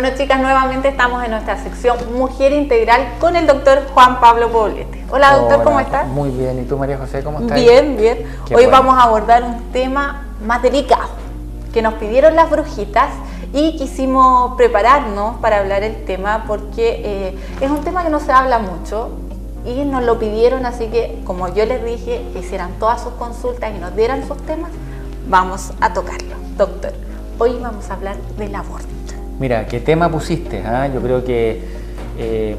Bueno, chicas, nuevamente estamos en nuestra sección Mujer Integral con el doctor Juan Pablo Poblete. Hola, doctor, ¿cómo estás? Muy bien. ¿Y tú, María José, cómo estás? Bien, bien. Hoy vamos a abordar un tema más delicado que nos pidieron las brujitas y quisimos prepararnos para hablar el tema porque eh, es un tema que no se habla mucho y nos lo pidieron, así que como yo les dije, que hicieran todas sus consultas y nos dieran sus temas, vamos a tocarlo. Doctor, hoy vamos a hablar del aborto. Mira, ¿qué tema pusiste? Ah? Yo creo que eh,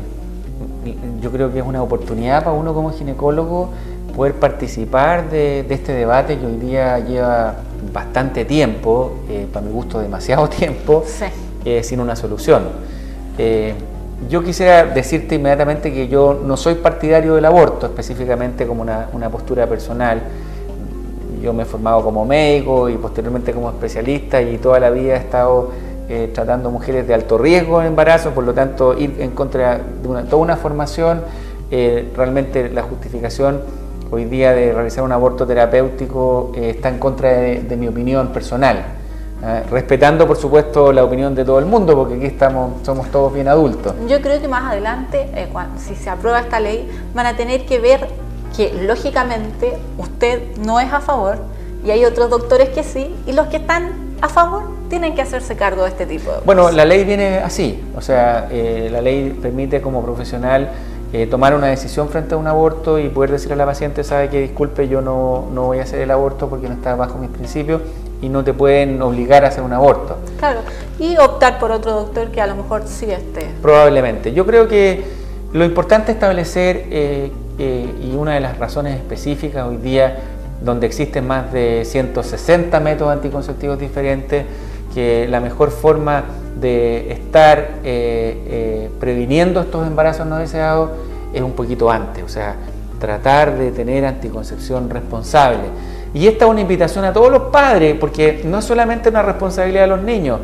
yo creo que es una oportunidad para uno como ginecólogo poder participar de, este debate que hoy día lleva bastante tiempo, eh, para mi gusto demasiado tiempo, eh, sin una solución. yo quisiera decirte inmediatamente que yo no soy partidario del aborto, específicamente como una, una postura personal. Yo me he formado como médico y posteriormente como especialista y toda la vida he estado eh, tratando mujeres de alto riesgo en embarazo, por lo tanto ir en contra de una, toda una formación, eh, realmente la justificación hoy día de realizar un aborto terapéutico eh, está en contra de, mi opinión personal, respetando por supuesto la opinión de todo el mundo, porque aquí estamos, somos todos bien adultos. Yo creo que más adelante, si se aprueba esta ley, van a tener que ver que lógicamente usted no es a favor y hay otros doctores que sí, y los que están a favor tienen que hacerse cargo de este tipo de cosas. Bueno, la ley viene así, o sea, eh, la ley permite como profesional eh, tomar una decisión frente a un aborto y poder decirle a la paciente, sabe que disculpe, yo no, no voy a hacer el aborto porque no está bajo mis principios y no te pueden obligar a hacer un aborto. Claro, y optar por otro doctor que a lo mejor sí esté. Probablemente. Yo creo que lo importante es establecer, eh, y una de las razones específicas hoy día donde existen más de 160 métodos anticonceptivos diferentes, que la mejor forma de estar eh, eh, previniendo estos embarazos no deseados es un poquito antes, o sea, tratar de tener anticoncepción responsable. Y esta es una invitación a todos los padres, porque no es solamente una responsabilidad de los niños,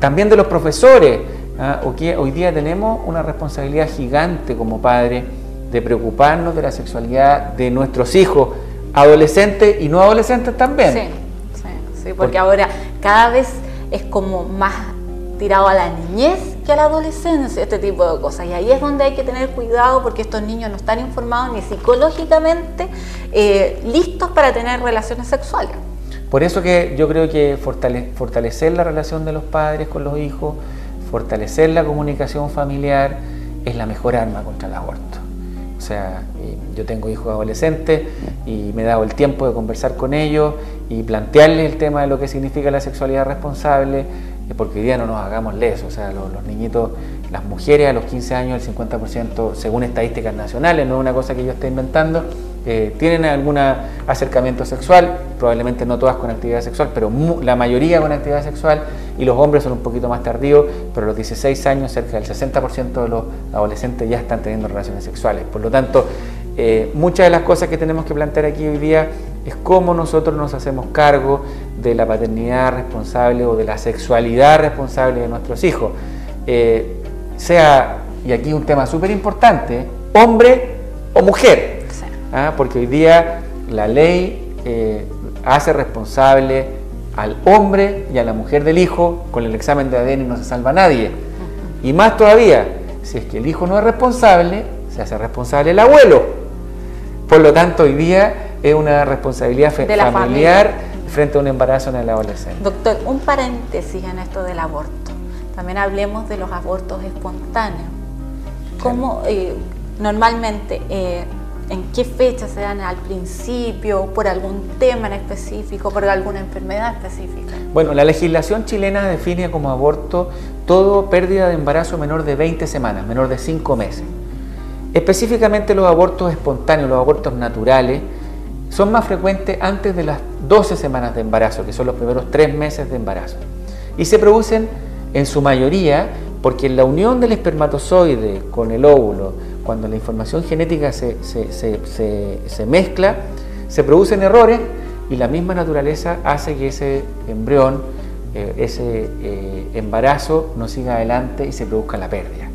también de los profesores. ¿ah? Hoy día tenemos una responsabilidad gigante como padres de preocuparnos de la sexualidad de nuestros hijos adolescentes y no adolescentes también. Sí, sí, porque ahora cada vez es como más tirado a la niñez que a la adolescencia, este tipo de cosas. Y ahí es donde hay que tener cuidado porque estos niños no están informados ni psicológicamente eh, listos para tener relaciones sexuales. Por eso que yo creo que fortalecer la relación de los padres con los hijos, fortalecer la comunicación familiar es la mejor arma contra el aborto. O sea, yo tengo hijos adolescentes y me he dado el tiempo de conversar con ellos y plantearles el tema de lo que significa la sexualidad responsable, eh, porque hoy día no nos hagamos lesos, o sea, los, niñitos, las mujeres a los 15 años, el 50%, según estadísticas nacionales, no es una cosa que yo esté inventando, eh, tienen algún acercamiento sexual, probablemente no todas con actividad sexual, pero la mayoría con actividad sexual, y los hombres son un poquito más tardíos, pero a los 16 años cerca del 60% de los adolescentes ya están teniendo relaciones sexuales. Por lo tanto, eh, muchas de las cosas que tenemos que plantear aquí hoy día es cómo nosotros nos hacemos cargo de la paternidad responsable o de la sexualidad responsable de nuestros hijos. Eh, sea, y aquí un tema súper importante, hombre o mujer. ¿Ah? porque hoy día la ley eh, hace responsable al hombre y a la mujer del hijo con el examen de ADN y no se salva nadie. Y más todavía, si es que el hijo no es responsable, se hace responsable el abuelo. Por lo tanto, hoy día es una responsabilidad familiar frente a un embarazo en el adolescente. Doctor, un paréntesis en esto del aborto. También hablemos de los abortos espontáneos. ¿Cómo eh, normalmente eh, en qué fecha se dan al principio, por algún tema en específico, por alguna enfermedad específica. Bueno, la legislación chilena define como aborto todo pérdida de embarazo menor de 20 semanas, menor de 5 meses. Específicamente los abortos espontáneos, los abortos naturales, son más frecuentes antes de las 12 semanas de embarazo, que son los primeros 3 meses de embarazo. Y se producen en su mayoría porque la unión del espermatozoide con el óvulo, cuando la información genética se, mezcla, se producen errores y la misma naturaleza hace que ese embrión, eh, ese eh, embarazo no siga adelante y se produzca la pérdida.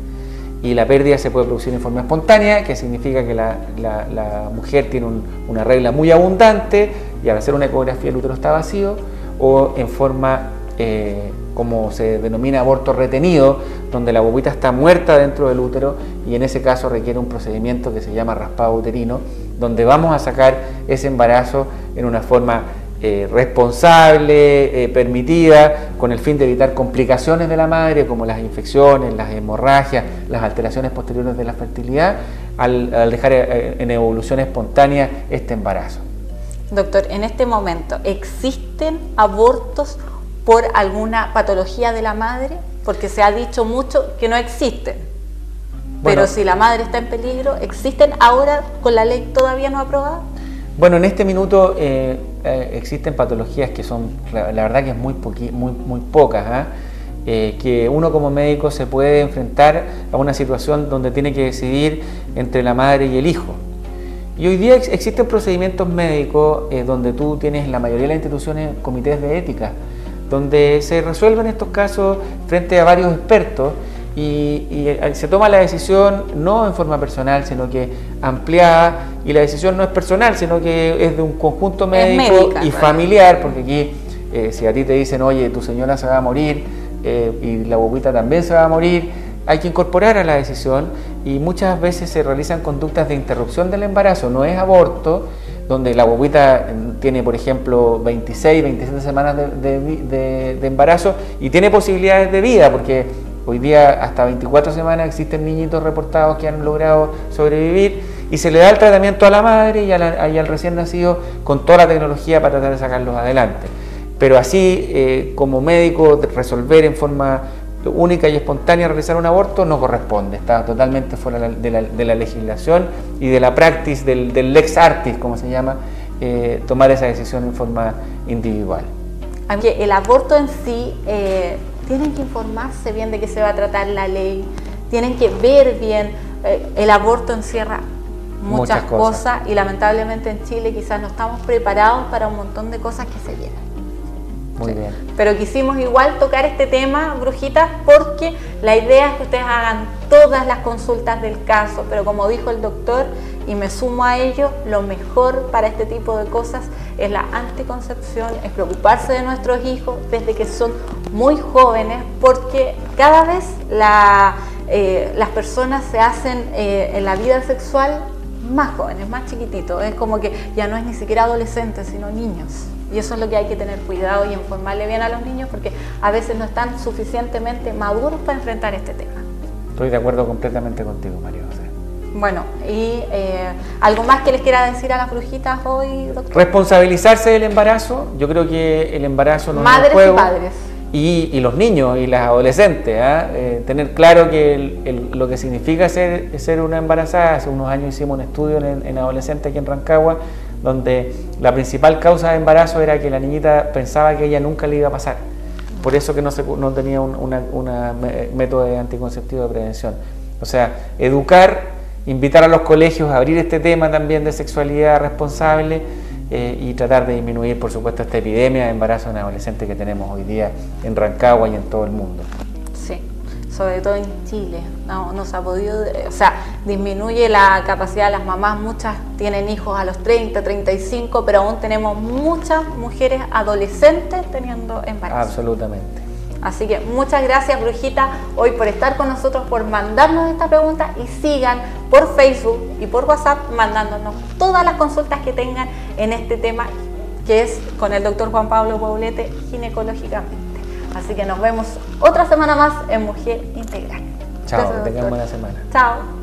Y la pérdida se puede producir en forma espontánea, que significa que la, mujer tiene una regla muy abundante y al hacer una ecografía el útero está vacío, o en forma eh, como se denomina aborto retenido, donde la bobita está muerta dentro del útero y en ese caso requiere un procedimiento que se llama raspado uterino, donde vamos a sacar ese embarazo en una forma eh, responsable, eh, permitida, con el fin de evitar complicaciones de la madre, como las infecciones, las hemorragias, las alteraciones posteriores de la fertilidad, al, dejar eh, en evolución espontánea este embarazo. Doctor, en este momento, ¿existen abortos por alguna patología de la madre? Porque se ha dicho mucho que no existen. Pero si la madre está en peligro, ¿existen ahora con la ley todavía no aprobada? Bueno, en este minuto eh, eh, existen patologías que son, la, verdad que es muy, muy, muy pocas, ¿ah? eh, que uno como médico se puede enfrentar a una situación donde tiene que decidir entre la madre y el hijo. Y hoy día existen procedimientos médicos donde tú tienes en la mayoría de las instituciones comités de ética, donde se resuelven estos casos frente a varios expertos y, eh, se toma la decisión no en forma personal, sino que ampliada, y la decisión no es personal, sino que es de un conjunto médico y familiar, porque aquí eh, si a ti te dicen, oye, tu señora se va a morir eh, y la bobita también se va a morir, hay que incorporar a la decisión y muchas veces se realizan conductas de interrupción del embarazo, no es aborto, donde la bobita tiene, por ejemplo, 26, 27 semanas de embarazo y tiene posibilidades de vida, porque Hoy día hasta 24 semanas existen niñitos reportados que han logrado sobrevivir y se le da el tratamiento a la madre y, al recién nacido con toda la tecnología para tratar de sacarlos adelante. Pero así, eh, como médico, resolver en forma única y espontánea realizar un aborto no corresponde, está totalmente fuera de la, legislación y de la praxis del, lex artis, como se llama, eh, tomar esa decisión en forma individual. Aunque el aborto en sí eh, tienen que informarse bien de qué se va a tratar la ley, tienen que ver bien, eh, el aborto encierra muchas, cosas. y lamentablemente en Chile quizás no estamos preparados para un montón de cosas que se vienen. Muy bien. Pero quisimos igual tocar este tema, brujitas, porque la idea es que ustedes hagan todas las consultas del caso, pero como dijo el doctor, y me sumo a ello, lo mejor para este tipo de cosas es la anticoncepción, es preocuparse de nuestros hijos desde que son muy jóvenes, porque cada vez eh, las personas se hacen eh, en la vida sexual más jóvenes, más chiquititos. Es como que ya no es ni siquiera adolescentes, sino niños. Y eso es lo que hay que tener cuidado y informarle bien a los niños porque a veces no están suficientemente maduros para enfrentar este tema. Estoy de acuerdo completamente contigo, María José. Bueno, ¿y eh, algo más que les quiera decir a las brujitas hoy, doctor? Responsabilizarse del embarazo. Yo creo que el embarazo no Madres es juego. y padres. Y, los niños y las adolescentes, ¿ah? eh, tener claro que lo que significa ser, ser una embarazada, hace unos años hicimos un estudio en, en adolescentes aquí en Rancagua, donde la principal causa de embarazo era que la niñita pensaba que ella nunca le iba a pasar. Por eso que no, se, no tenía un una, método de anticonceptivo de prevención. O sea, educar, invitar a los colegios a abrir este tema también de sexualidad responsable eh, y tratar de disminuir, por supuesto, esta epidemia de embarazo en adolescentes que tenemos hoy día en Rancagua y en todo el mundo sobre todo en Chile. No, no se ha podido, o sea, disminuye la capacidad de las mamás, muchas tienen hijos a los 30, 35, pero aún tenemos muchas mujeres adolescentes teniendo embarazo. Absolutamente. Así que muchas gracias, Brujita, hoy por estar con nosotros, por mandarnos esta pregunta y sigan por Facebook y por WhatsApp mandándonos todas las consultas que tengan en este tema que es con el doctor Juan Pablo Paulete ginecológicamente. Así que nos vemos otra semana más en Mujer Integral. Chao, que tengan buena semana. Chao.